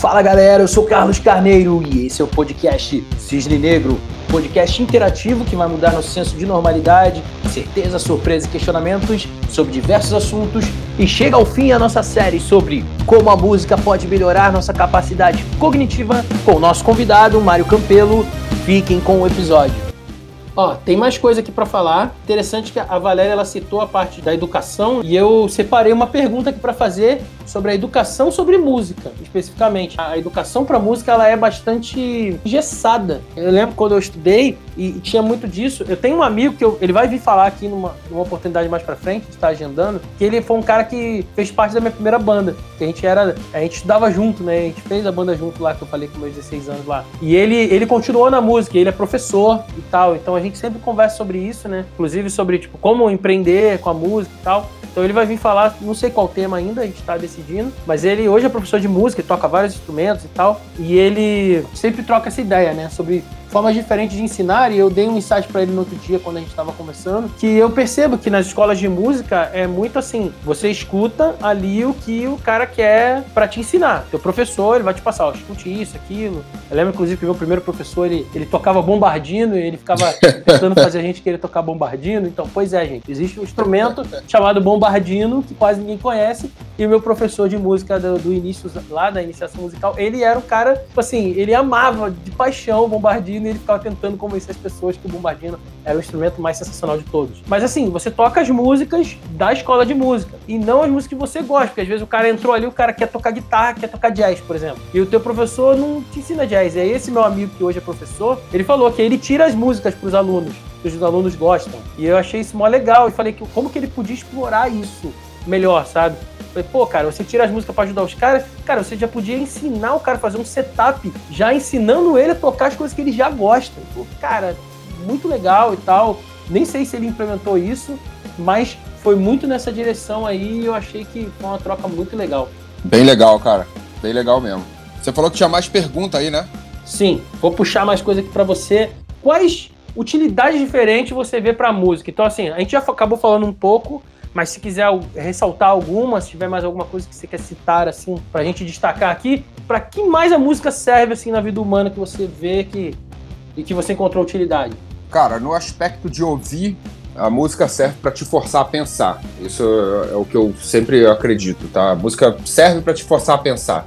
Fala galera, eu sou Carlos Carneiro e esse é o podcast Cisne Negro, podcast interativo que vai mudar nosso senso de normalidade, certeza, surpresa e questionamentos sobre diversos assuntos e chega ao fim a nossa série sobre como a música pode melhorar nossa capacidade cognitiva com o nosso convidado Mário Campelo. Fiquem com o episódio. Ó, tem mais coisa aqui para falar. Interessante que a Valéria ela citou a parte da educação e eu separei uma pergunta aqui para fazer sobre a educação sobre música, especificamente. A educação para música ela é bastante engessada. Eu lembro quando eu estudei e, e, tinha muito disso. Eu tenho um amigo que eu, ele vai vir falar aqui numa, numa oportunidade mais para frente, está agendando, que ele foi um cara que fez parte da minha primeira banda, que a gente era, a gente estudava junto, né? A gente fez a banda junto lá que eu falei com meus 16 anos lá. E ele ele continuou na música, ele é professor e tal. Então a gente sempre conversa sobre isso, né? Inclusive sobre tipo como empreender com a música e tal. Então ele vai vir falar, não sei qual tema ainda, a gente está decidindo, mas ele hoje é professor de música, toca vários instrumentos e tal, e ele sempre troca essa ideia, né, sobre formas diferentes de ensinar, e eu dei um insight para ele no outro dia, quando a gente estava conversando, que eu percebo que nas escolas de música é muito assim, você escuta ali o que o cara quer para te ensinar. Teu professor, ele vai te passar, ó, escute isso, aquilo. Eu lembro, inclusive, que o meu primeiro professor, ele, ele tocava bombardino, e ele ficava tentando fazer a gente querer tocar bombardino. Então, pois é, gente, existe um instrumento chamado bombardino, que quase ninguém conhece, e o meu professor de música do, do início, lá da iniciação musical, ele era um cara, tipo assim, ele amava de paixão o bombardino, Bombardino e ele ficava tentando convencer as pessoas que o Bombardino era o instrumento mais sensacional de todos. Mas assim, você toca as músicas da escola de música e não as músicas que você gosta, porque às vezes o cara entrou ali, o cara quer tocar guitarra, quer tocar jazz, por exemplo. E o teu professor não te ensina jazz. Aí esse meu amigo que hoje é professor, ele falou que ele tira as músicas para os alunos, que os alunos gostam. E eu achei isso mó legal e falei que como que ele podia explorar isso melhor, sabe? Falei, pô, cara, você tira as músicas para ajudar os caras, cara, você já podia ensinar o cara a fazer um setup, já ensinando ele a tocar as coisas que ele já gosta. Pô, cara, muito legal e tal. Nem sei se ele implementou isso, mas foi muito nessa direção aí e eu achei que foi uma troca muito legal. Bem legal, cara. Bem legal mesmo. Você falou que tinha mais pergunta aí, né? Sim, vou puxar mais coisa aqui para você. Quais utilidades diferentes você vê para música? Então, assim, a gente já acabou falando um pouco mas se quiser ressaltar alguma, se tiver mais alguma coisa que você quer citar, assim, pra gente destacar aqui, para que mais a música serve, assim, na vida humana que você vê que, e que você encontrou utilidade? Cara, no aspecto de ouvir, a música serve para te forçar a pensar. Isso é o que eu sempre acredito, tá? A música serve para te forçar a pensar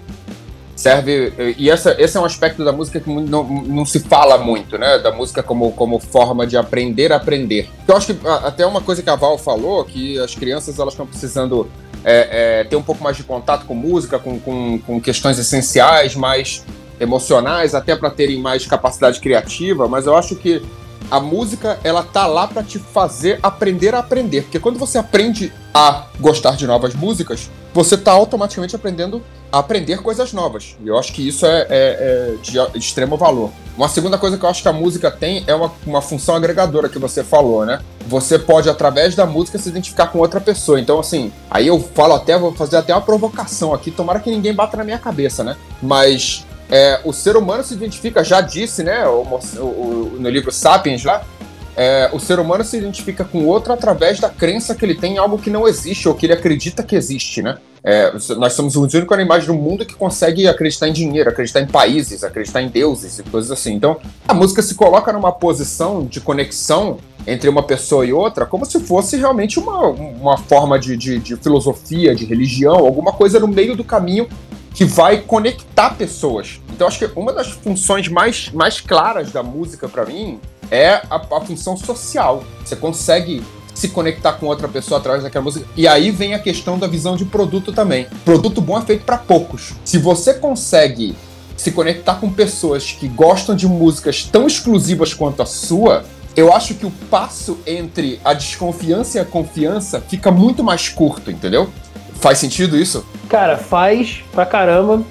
serve e essa, esse é um aspecto da música que não, não se fala muito, né? Da música como, como forma de aprender a aprender. Eu acho que até uma coisa que a Val falou que as crianças elas estão precisando é, é, ter um pouco mais de contato com música, com, com, com questões essenciais, mais emocionais, até para terem mais capacidade criativa. Mas eu acho que a música ela tá lá para te fazer aprender a aprender, porque quando você aprende a gostar de novas músicas, você tá automaticamente aprendendo aprender coisas novas. E eu acho que isso é, é, é de, extremo valor. Uma segunda coisa que eu acho que a música tem é uma, uma função agregadora que você falou, né? Você pode, através da música, se identificar com outra pessoa. Então, assim, aí eu falo até, vou fazer até uma provocação aqui, tomara que ninguém bata na minha cabeça, né? Mas é, o ser humano se identifica, já disse, né, o, o, no livro Sapiens lá, é, o ser humano se identifica com outro através da crença que ele tem em algo que não existe ou que ele acredita que existe, né? É, nós somos os únicos animais do mundo que consegue acreditar em dinheiro, acreditar em países, acreditar em deuses e coisas assim. Então, a música se coloca numa posição de conexão entre uma pessoa e outra como se fosse realmente uma, uma forma de, de, de filosofia, de religião, alguma coisa no meio do caminho que vai conectar pessoas. Então acho que uma das funções mais, mais claras da música para mim é a, a, função social. Você consegue se conectar com outra pessoa através daquela música. E aí vem a questão da visão de produto também. Produto bom é feito para poucos. Se você consegue se conectar com pessoas que gostam de músicas tão exclusivas quanto a sua, eu acho que o passo entre a desconfiança e a confiança fica muito mais curto, entendeu? Faz sentido isso? Cara, faz pra caramba.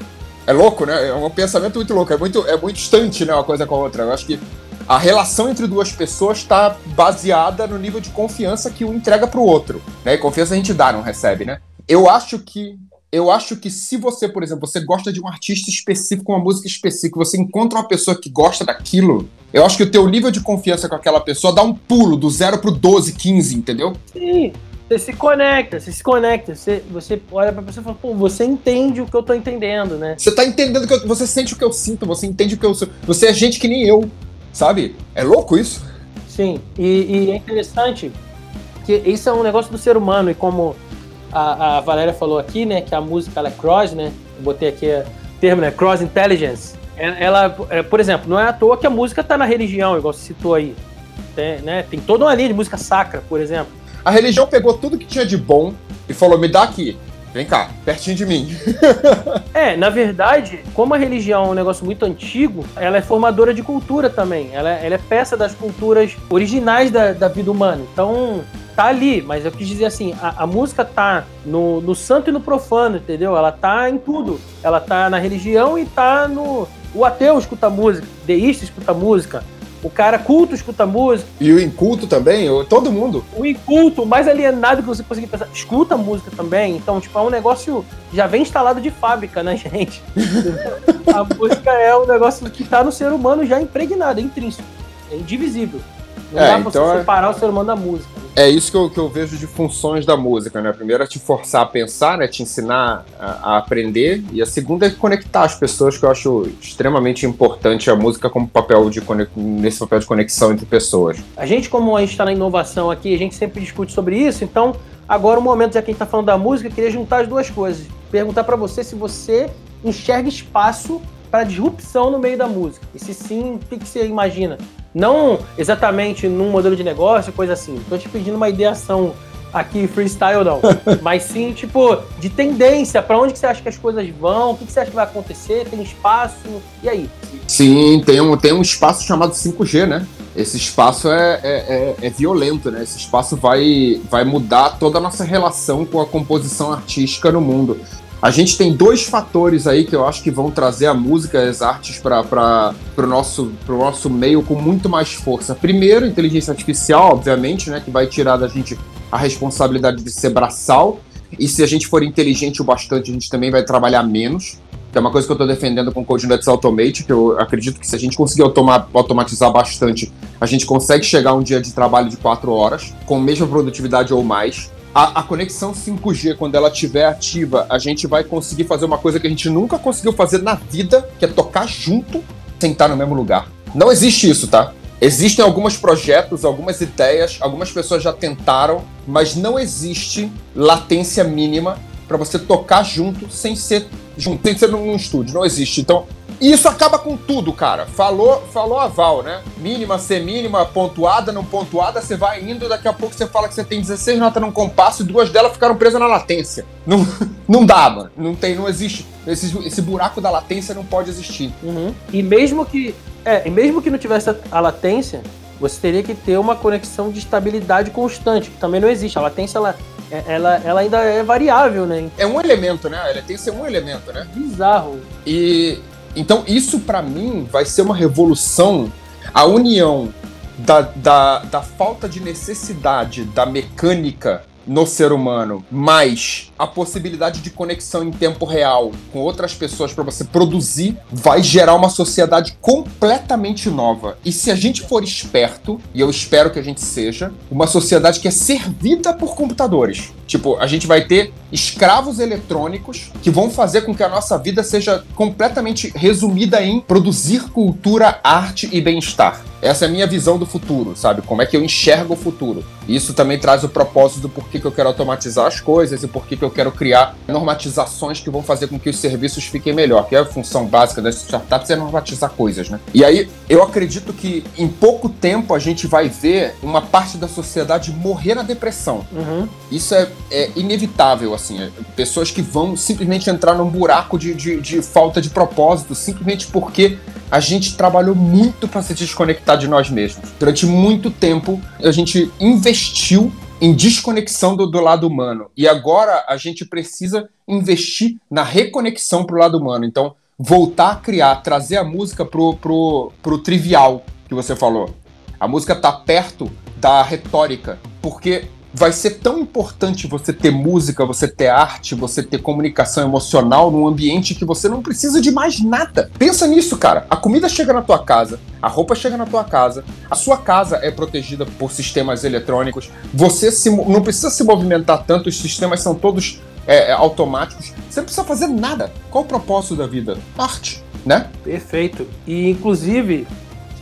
É louco, né? É um pensamento muito louco. É muito, é muito distante, né? Uma coisa com a outra. Eu acho que a relação entre duas pessoas está baseada no nível de confiança que um entrega para o outro. Né? E confiança a gente dá, não recebe, né? Eu acho que eu acho que se você, por exemplo, você gosta de um artista específico, uma música específica, você encontra uma pessoa que gosta daquilo, eu acho que o teu nível de confiança com aquela pessoa dá um pulo do 0 pro 12, 15, entendeu? Sim. Você se conecta, você se conecta, você, você olha pra pessoa e fala, pô, você entende o que eu tô entendendo, né? Você tá entendendo que eu, você sente o que eu sinto, você entende o que eu sou. Você é gente que nem eu, sabe? É louco isso? Sim, e, e é interessante que isso é um negócio do ser humano, e como a, a Valéria falou aqui, né, que a música é cross, né? Eu botei aqui o termo, né? Cross intelligence. É, ela, é, por exemplo, não é à toa que a música tá na religião, igual você citou aí. Tem, né, tem toda uma linha de música sacra, por exemplo. A religião pegou tudo que tinha de bom e falou: me dá aqui. Vem cá, pertinho de mim. é, na verdade, como a religião é um negócio muito antigo, ela é formadora de cultura também. Ela, é, ela é peça das culturas originais da, da vida humana. Então, tá ali, mas eu quis dizer assim, a, a, música tá no, no santo e no profano, entendeu? Ela tá em tudo. Ela tá na religião e tá no. O ateu escuta música, deísta escuta música, o cara culto escuta música. E o inculto também, todo mundo. O inculto, o mais alienado que você conseguir pensar, escuta música também. Então, tipo, é um negócio já vem instalado de fábrica, né, gente? a música é um negócio que tá no ser humano já impregnado, é intrínseco, é indivisível. Não é, dá pra então você é... separar o ser humano da música. Né? É isso que eu, que eu vejo de funções da música, né? A primeira é te forçar a pensar, né? Te ensinar a, a, aprender. E a segunda é conectar as pessoas, que eu acho extremamente importante a música como papel de nesse papel de conexão entre pessoas. A gente, como a gente está na inovação aqui, a gente sempre discute sobre isso, então agora o momento, já que a gente está falando da música, eu queria juntar as duas coisas. Perguntar para você se você enxerga espaço para disrupção no meio da música. E se sim, o que, que você imagina? Não exatamente num modelo de negócio, coisa assim. Tô te pedindo uma ideação aqui freestyle não, mas sim tipo de tendência, para onde que você acha que as coisas vão, o que, que você acha que vai acontecer, tem espaço, e aí? Sim, tem um, tem um espaço chamado 5G, né? Esse espaço é, é, é, é violento, né? Esse espaço vai, vai mudar toda a nossa relação com a composição artística no mundo. A gente tem dois fatores aí que eu acho que vão trazer a música as artes para o nosso, nosso meio com muito mais força. Primeiro, inteligência artificial, obviamente, né, que vai tirar da gente a responsabilidade de ser braçal. E se a gente for inteligente o bastante, a gente também vai trabalhar menos. Que é uma coisa que eu estou defendendo com o Code Nuts Automate, que eu acredito que se a gente conseguir automa automatizar bastante, a gente consegue chegar a um dia de trabalho de quatro horas, com a mesma produtividade ou mais a, a, conexão 5G, quando ela estiver ativa, a gente vai conseguir fazer uma coisa que a gente nunca conseguiu fazer na vida, que é tocar junto, sem estar no mesmo lugar. Não existe isso, tá? Existem alguns projetos, algumas ideias, algumas pessoas já tentaram, mas não existe latência mínima para você tocar junto sem ser junto, sem ser num estúdio. Não existe. Então, e isso acaba com tudo, cara. Falou, falou a Val, né? Mínima, semínima, pontuada, não pontuada, você vai indo, daqui a pouco você fala que você tem 16 notas num compasso e duas delas ficaram presas na latência. Não, não dá, mano. Não tem, não existe. Esse, esse buraco da latência não pode existir. Uhum. E mesmo que. É, e mesmo que não tivesse a latência, você teria que ter uma conexão de estabilidade constante, que também não existe. A latência, ela, é, ela, ela ainda é variável, né? É um elemento, né? Tem que ser um elemento, né? Bizarro. E então, isso para mim vai ser uma revolução. A união da, da, da falta de necessidade da mecânica no ser humano, mais a possibilidade de conexão em tempo real com outras pessoas para você produzir, vai gerar uma sociedade completamente nova. E se a gente for esperto, e eu espero que a gente seja, uma sociedade que é servida por computadores. Tipo, a gente vai ter escravos eletrônicos que vão fazer com que a nossa vida seja completamente resumida em produzir cultura, arte e bem-estar. Essa é a minha visão do futuro, sabe? Como é que eu enxergo o futuro. Isso também traz o propósito do porquê que eu quero automatizar as coisas e porquê que eu quero criar normatizações que vão fazer com que os serviços fiquem melhor, que é a função básica das startups é normatizar coisas, né? E aí eu acredito que em pouco tempo a gente vai ver uma parte da sociedade morrer na depressão. Uhum. Isso é, é, inevitável, assim. É, pessoas que vão simplesmente entrar num buraco de, de, de falta de propósito, simplesmente porque a gente trabalhou muito para se desconectar de nós mesmos. Durante muito tempo, a gente investiu em desconexão do, do, lado humano. E agora a gente precisa investir na reconexão para o lado humano. Então, voltar a criar, trazer a música pro, pro, pro trivial que você falou. A música tá perto da retórica, porque vai ser tão importante você ter música, você ter arte, você ter comunicação emocional num ambiente que você não precisa de mais nada. Pensa nisso, cara. A comida chega na tua casa, a roupa chega na tua casa, a sua casa é protegida por sistemas eletrônicos, você se, não precisa se movimentar tanto, os sistemas são todos é, é, automáticos. Você não precisa fazer nada. Qual o propósito da vida? Arte, né? Perfeito. E, inclusive,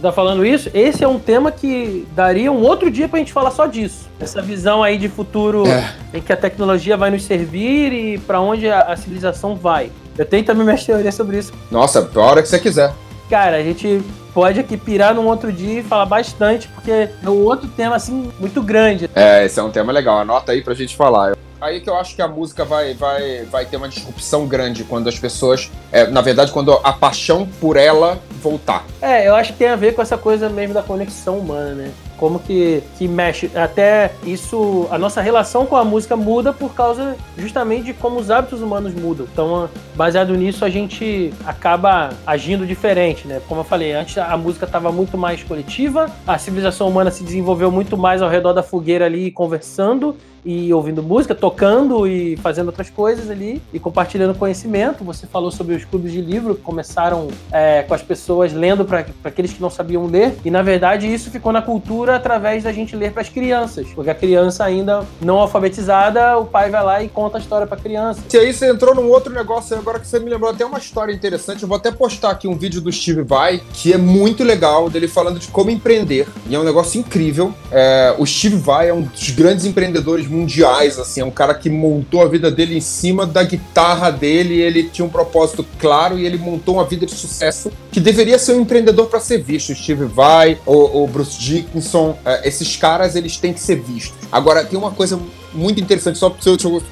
tá falando isso, esse é um tema que daria um outro dia pra gente falar só disso. Essa visão aí de futuro é. em que a tecnologia vai nos servir e para onde a, a, civilização vai. Eu tenho também minhas teorias sobre isso. Nossa, a hora que você quiser. Cara, a gente pode aqui pirar num outro dia e falar bastante, porque é um outro tema, assim, muito grande. É, esse é um tema legal. Anota aí pra gente falar. Aí que eu acho que a música vai, vai, vai ter uma disrupção grande quando as pessoas. É, na verdade, quando a paixão por ela voltar. É, eu acho que tem a ver com essa coisa mesmo da conexão humana, né? como que, que mexe. Até isso, a nossa relação com a música muda por causa justamente de como os hábitos humanos mudam. Então, baseado nisso, a gente acaba agindo diferente, né? Como eu falei, antes a música estava muito mais coletiva, a civilização humana se desenvolveu muito mais ao redor da fogueira ali, conversando e ouvindo música, tocando e fazendo outras coisas ali e compartilhando conhecimento. Você falou sobre os clubes de livro que começaram é, com as pessoas lendo para aqueles que não sabiam ler e na verdade isso ficou na cultura através da gente ler para as crianças, porque a criança ainda não alfabetizada, o pai vai lá e conta a história para a criança. E aí você entrou num outro negócio agora que você me lembrou até uma história interessante. Eu vou até postar aqui um vídeo do Steve Vai que é muito legal dele falando de como empreender e é um negócio incrível. É, o Steve Vai é um dos grandes empreendedores mundiais, assim, é um cara que montou a vida dele em cima da guitarra dele, ele tinha um propósito claro e ele montou uma vida de sucesso que deveria ser um empreendedor para ser visto. Steve Vai, o, o Bruce Dickinson, é, esses caras eles têm que ser vistos. Agora, tem uma coisa muito interessante, só, só,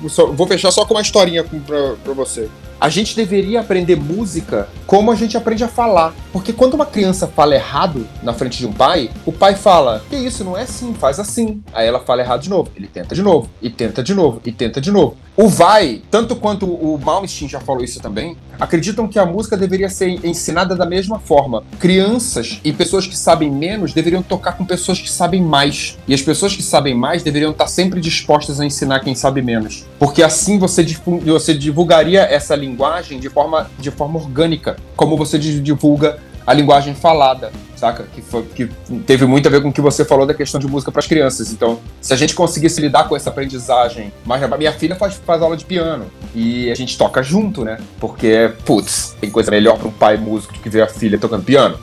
só vou fechar só com uma historinha para você. A gente deveria aprender música como a gente aprende a falar. Porque quando uma criança fala errado na frente de um pai, o pai fala: Que isso, não é assim, faz assim. Aí ela fala errado de novo. Ele tenta de novo, e tenta de novo, e tenta de novo. O vai, tanto quanto o Malmsteen já falou isso também, acreditam que a música deveria ser ensinada da mesma forma. Crianças e pessoas que sabem menos deveriam tocar com pessoas que sabem mais. E as pessoas que sabem mais deveriam estar sempre dispostas a ensinar quem sabe menos. Porque assim você, você divulgaria essa linguagem de forma, de forma orgânica, como você divulga a linguagem falada, saca? Que, foi, que teve muito a ver com o que você falou da questão de música para as crianças. Então, se a gente conseguisse lidar com essa aprendizagem, mas minha filha faz, faz aula de piano e a gente toca junto, né? Porque, putz, tem coisa melhor para um pai músico do que ver a filha tocando piano.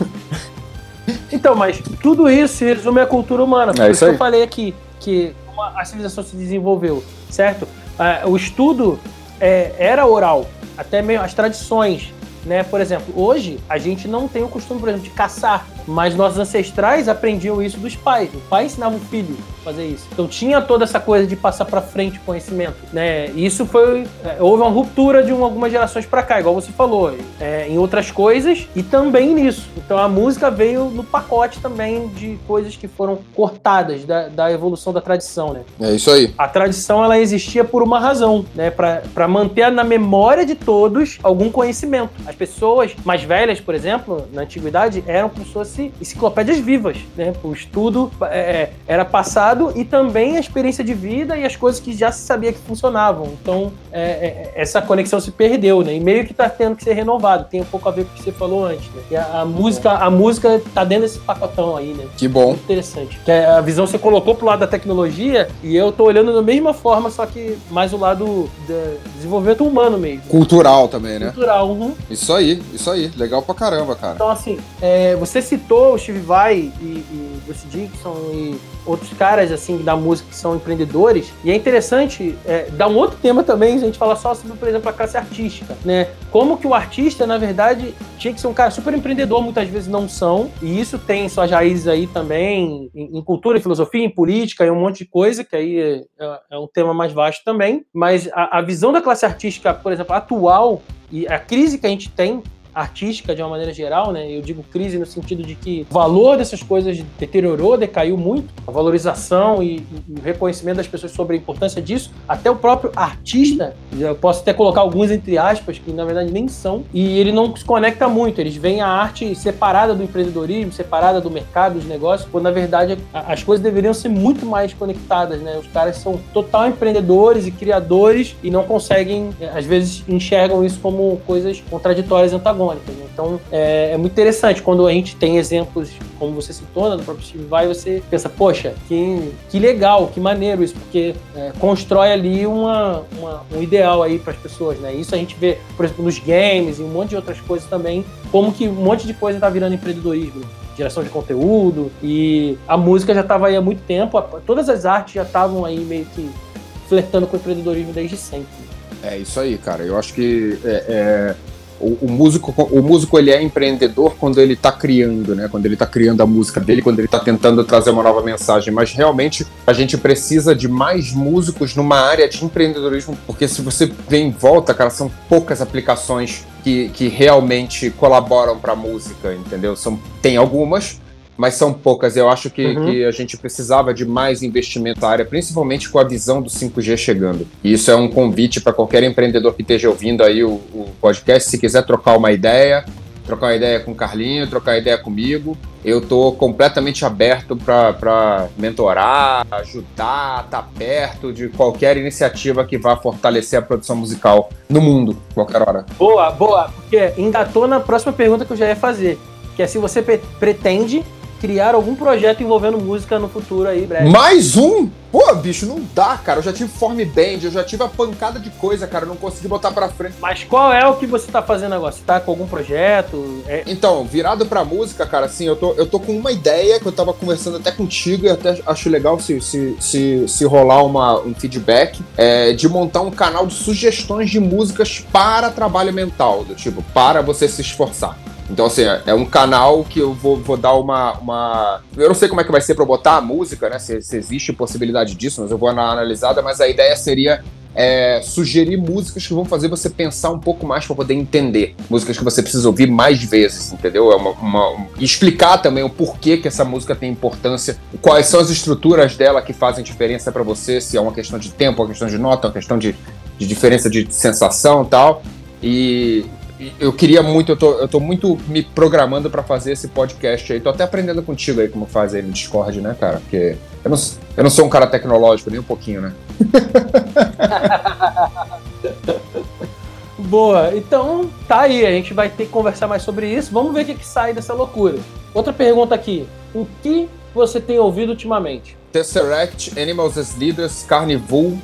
então, mas tudo isso resume à cultura humana. Por é isso, que eu falei aqui que a civilização se desenvolveu, certo? Uh, o estudo é, era oral, até mesmo as tradições né? Por exemplo, hoje a gente não tem o costume, por exemplo, de caçar, mas nossos ancestrais aprendiam isso dos pais. O pai ensinava o filho a fazer isso. Então tinha toda essa coisa de passar para frente o conhecimento, né? Isso foi é, houve uma ruptura de um, algumas gerações para cá, igual você falou, é, em outras coisas e também nisso. Então a música veio no pacote também de coisas que foram cortadas da, da evolução da tradição, né? É isso aí. A tradição ela existia por uma razão, né? Para manter na memória de todos algum conhecimento. As pessoas mais velhas, por exemplo, na antiguidade, eram como se enciclopédias vivas, né? O estudo é, é, era passado e também a experiência de vida e as coisas que já se sabia que funcionavam. Então, é, é, essa conexão se perdeu, né? E meio que está tendo que ser renovado. Tem um pouco a ver com o que você falou antes, né? E a, a música, a música tá dentro desse pacotão aí, né? Que bom. Muito interessante. Que a visão você colocou pro lado da tecnologia e eu tô olhando da mesma forma, só que mais o lado do desenvolvimento humano mesmo. Cultural também, né? Cultural, uhum. Isso aí, isso aí. Legal pra caramba, cara. Então, assim, é, você citou o Steve Vai e, e Bruce Dixon e outros caras, assim, da música que são empreendedores. E é interessante é, dar um outro tema também, a gente falar só sobre, por exemplo, a classe artística, né? Como que o artista, na verdade, tinha que ser um cara super empreendedor, muitas vezes não são. E isso tem suas raízes aí também em, em cultura, em filosofia, em política, e um monte de coisa, que aí é, é um tema mais vasto também. Mas a, a visão da classe artística, por exemplo, atual, e a crise que a gente tem artística de uma maneira geral, né? Eu digo crise no sentido de que o valor dessas coisas deteriorou, decaiu muito, a valorização e, e o reconhecimento das pessoas sobre a importância disso, até o próprio artista, eu posso até colocar alguns entre aspas, que na verdade nem são, e ele não se conecta muito, eles veem a arte separada do empreendedorismo, separada do mercado, dos negócios, quando na verdade as coisas deveriam ser muito mais conectadas, né? Os caras são total empreendedores e criadores e não conseguem, às vezes enxergam isso como coisas contraditórias e antagônicas. Né? Então é, é, muito interessante quando a gente tem exemplos, como você citou, né, do próprio Steve Vai, você pensa, poxa, que, que legal, que maneiro isso, porque é, constrói ali uma, uma, um ideal aí para as pessoas, né? Isso a gente vê, por exemplo, nos games e um monte de outras coisas também, como que um monte de coisa está virando empreendedorismo geração de conteúdo e a música já estava aí há muito tempo, todas as artes já estavam aí meio que flertando com o empreendedorismo desde sempre. É isso aí, cara. Eu acho que é, é, o, músico, o músico ele é empreendedor quando ele está criando, né? Quando ele está criando a música dele, quando ele está tentando trazer uma nova mensagem. Mas realmente a gente precisa de mais músicos numa área de empreendedorismo, porque se você vê em volta, cara, são poucas aplicações que, que realmente colaboram para a música, entendeu? São, tem algumas, mas são poucas. Eu acho que, uhum. que, a gente precisava de mais investimento na área, principalmente com a visão do 5G chegando. E isso é um convite para qualquer empreendedor que esteja ouvindo aí o, o, podcast. Se quiser trocar uma ideia, trocar uma ideia com o Carlinho, trocar ideia comigo, eu estou completamente aberto para mentorar, ajudar, estar tá perto de qualquer iniciativa que vá fortalecer a produção musical no mundo, qualquer hora. Boa, boa, porque engatou na próxima pergunta que eu já ia fazer, que é se você pretende criar algum projeto envolvendo música no futuro aí, breve. Mais um? Pô, bicho, não dá, cara. Eu já tive Form Band, eu já tive a pancada de coisa, cara. Eu não consegui botar pra frente. Mas qual é o que você tá fazendo agora? Você tá com algum projeto? É... Então, virado pra música, cara, assim, eu tô, eu tô com uma ideia que eu tava conversando até contigo e até acho legal se, se, se, se rolar uma, um feedback, é, de montar um canal de sugestões de músicas para trabalho mental, do tipo, para você se esforçar. Então, assim, é, é um canal que eu vou, vou dar uma, uma. Eu não sei como é que vai ser pra botar a música, né? Se, se existe possibilidade disso, mas eu vou uma analisada. Mas a ideia seria é, sugerir músicas que vão fazer você pensar um pouco mais para poder entender. Músicas que você precisa ouvir mais vezes, entendeu? É uma, uma, explicar também o porquê que essa música tem importância, quais são as estruturas dela que fazem diferença para você, se é uma questão de tempo, uma questão de nota, uma questão de, de diferença de sensação tal. E eu queria muito, eu tô, eu tô muito me programando para fazer esse podcast aí. Tô até aprendendo contigo aí como faz aí no Discord, né, cara? Porque eu não, eu não sou um cara tecnológico, nem um pouquinho, né? Boa, então tá aí, a gente vai ter que conversar mais sobre isso. Vamos ver o que, que sai dessa loucura. Outra pergunta aqui: o que você tem ouvido ultimamente? Tesseract, Animals as Leaders, Carnival. Uh,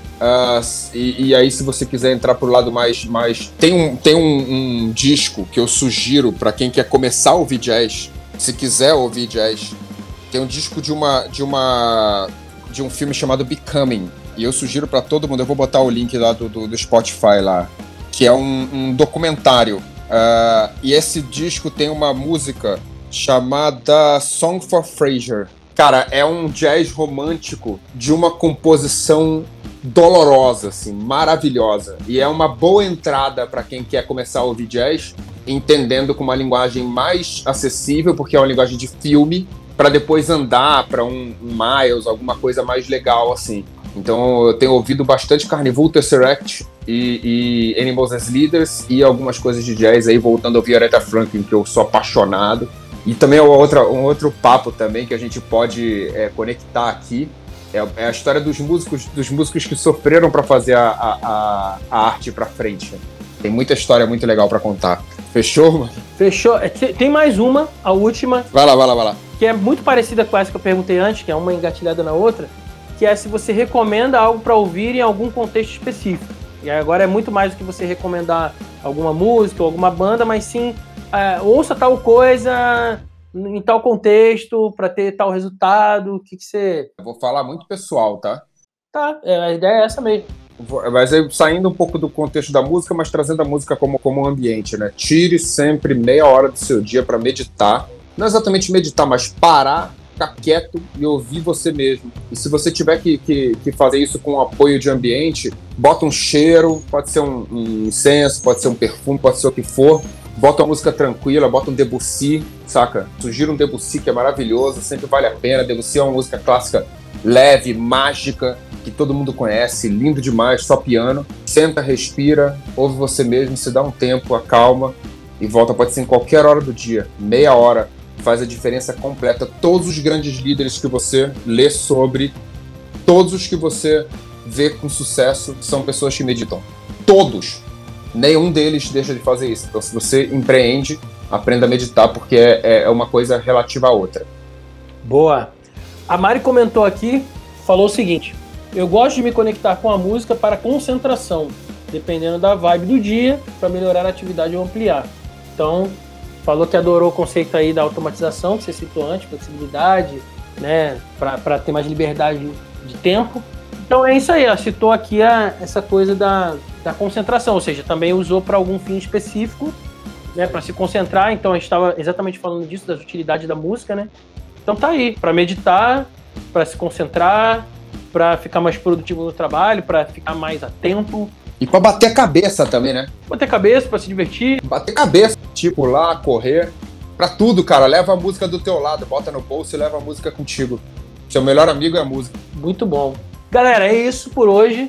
e, e, aí, se você quiser entrar pro lado mais. mais... Tem, um, tem um, um disco que eu sugiro para quem quer começar a ouvir jazz. Se quiser ouvir jazz, tem um disco de uma. de uma. de um filme chamado Becoming. E eu sugiro para todo mundo, eu vou botar o link lá do, do, do Spotify lá. Que é um, um documentário. Uh, e esse disco tem uma música chamada Song for Fraser Cara, é um jazz romântico de uma composição dolorosa, assim, maravilhosa. E é uma boa entrada para quem quer começar a ouvir jazz, entendendo com uma linguagem mais acessível, porque é uma linguagem de filme, para depois andar para um, um, Miles, alguma coisa mais legal, assim. Então eu tenho ouvido bastante Carnival Tesseract e, e Animals as Leaders e algumas coisas de jazz aí, voltando a ouvir Aretha Franklin, que eu sou apaixonado. E também outra, um outro papo também que a gente pode é, conectar aqui é, é, a história dos músicos, dos músicos que sofreram para fazer a, a, a arte para frente. Tem muita história muito legal para contar. Fechou, mano? Fechou. É, tem mais uma, a última. Vai lá, vai lá, vai lá. Que é muito parecida com essa que eu perguntei antes, que é uma engatilhada na outra, que é se você recomenda algo para ouvir em algum contexto específico. E agora é muito mais do que você recomendar alguma música ou alguma banda, mas sim é, ouça tal coisa em tal contexto para ter tal resultado? O que, que você. Eu vou falar muito pessoal, tá? Tá, é, a ideia é essa mesmo. Mas saindo um pouco do contexto da música, mas trazendo a música como, como ambiente, né? Tire sempre meia hora do seu dia para meditar. Não exatamente meditar, mas parar, ficar quieto e ouvir você mesmo. E se você tiver que, que, que fazer isso com apoio de ambiente, bota um cheiro, pode ser um, um incenso, pode ser um perfume, pode ser o que for, bota uma música tranquila, bota um Debussy, saca? Sugiro um Debussy que é maravilhoso, sempre vale a pena. Debussy é uma música clássica leve, mágica, que todo mundo conhece, lindo demais, só piano. Senta, respira, ouve você mesmo, se dá um tempo, acalma e volta. Pode ser em qualquer hora do dia, meia hora, faz a diferença completa. Todos os grandes líderes que você lê sobre, todos os que você vê com sucesso, são pessoas que meditam. Todos nenhum deles deixa de fazer isso. Então, se você empreende, aprenda a meditar, porque é, é uma coisa relativa à outra. Boa. A Mari comentou aqui, falou o seguinte: eu gosto de me conectar com a música para concentração, dependendo da vibe do dia, para melhorar a atividade ou ampliar. Então, falou que adorou o conceito aí da automatização, que você citou antes, flexibilidade, né, para ter mais liberdade de tempo. Então é isso aí, ela citou aqui a, essa coisa da, da concentração, ou seja, também usou para algum fim específico, né, para se concentrar. Então a gente estava exatamente falando disso, das utilidades da música, né? Então tá aí, para meditar, para se concentrar, para ficar mais produtivo no trabalho, para ficar mais atento. E para bater cabeça também, né? Bater cabeça, para se divertir. Bater cabeça, tipo lá, correr. Pra tudo, cara. Leva a música do teu lado, bota no bolso e leva a música contigo. Seu melhor amigo é a música. Muito bom. Galera, é isso por hoje.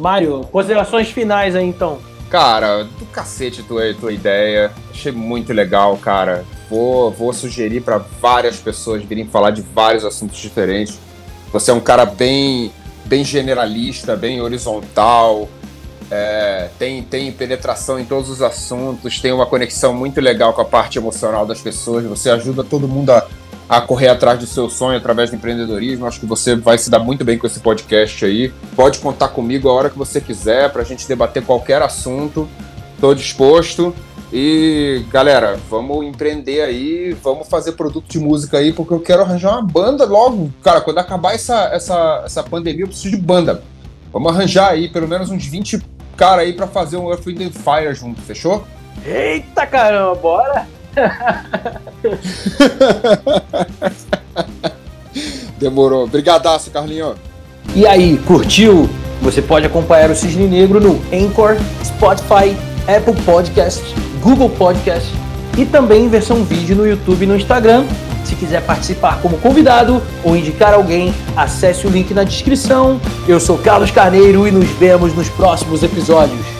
Mário, considerações finais aí então. Cara, do cacete tua, tua ideia. Achei muito legal, cara. Vou, vou sugerir para várias pessoas virem falar de vários assuntos diferentes. Você é um cara bem, bem generalista, bem horizontal, é, tem, tem penetração em todos os assuntos, tem uma conexão muito legal com a parte emocional das pessoas. Você ajuda todo mundo a a correr atrás do seu sonho através do empreendedorismo. Acho que você vai se dar muito bem com esse podcast aí. Pode contar comigo a hora que você quiser para a gente debater qualquer assunto. Estou disposto. E galera, vamos empreender aí, vamos fazer produto de música aí, porque eu quero arranjar uma banda logo. Cara, quando acabar essa, essa, essa pandemia, eu preciso de banda. Vamos arranjar aí pelo menos uns 20 caras aí para fazer um Earth, Wind Fire junto, fechou? Eita caramba, bora! Demorou. Brigadaço, Carlinho. E aí, curtiu? Você pode acompanhar o Cisne Negro no Anchor, Spotify, Apple Podcast, Google Podcast e também em versão vídeo no YouTube e no Instagram. Se quiser participar como convidado ou indicar alguém, acesse o link na descrição. Eu sou Carlos Carneiro e nos vemos nos próximos episódios.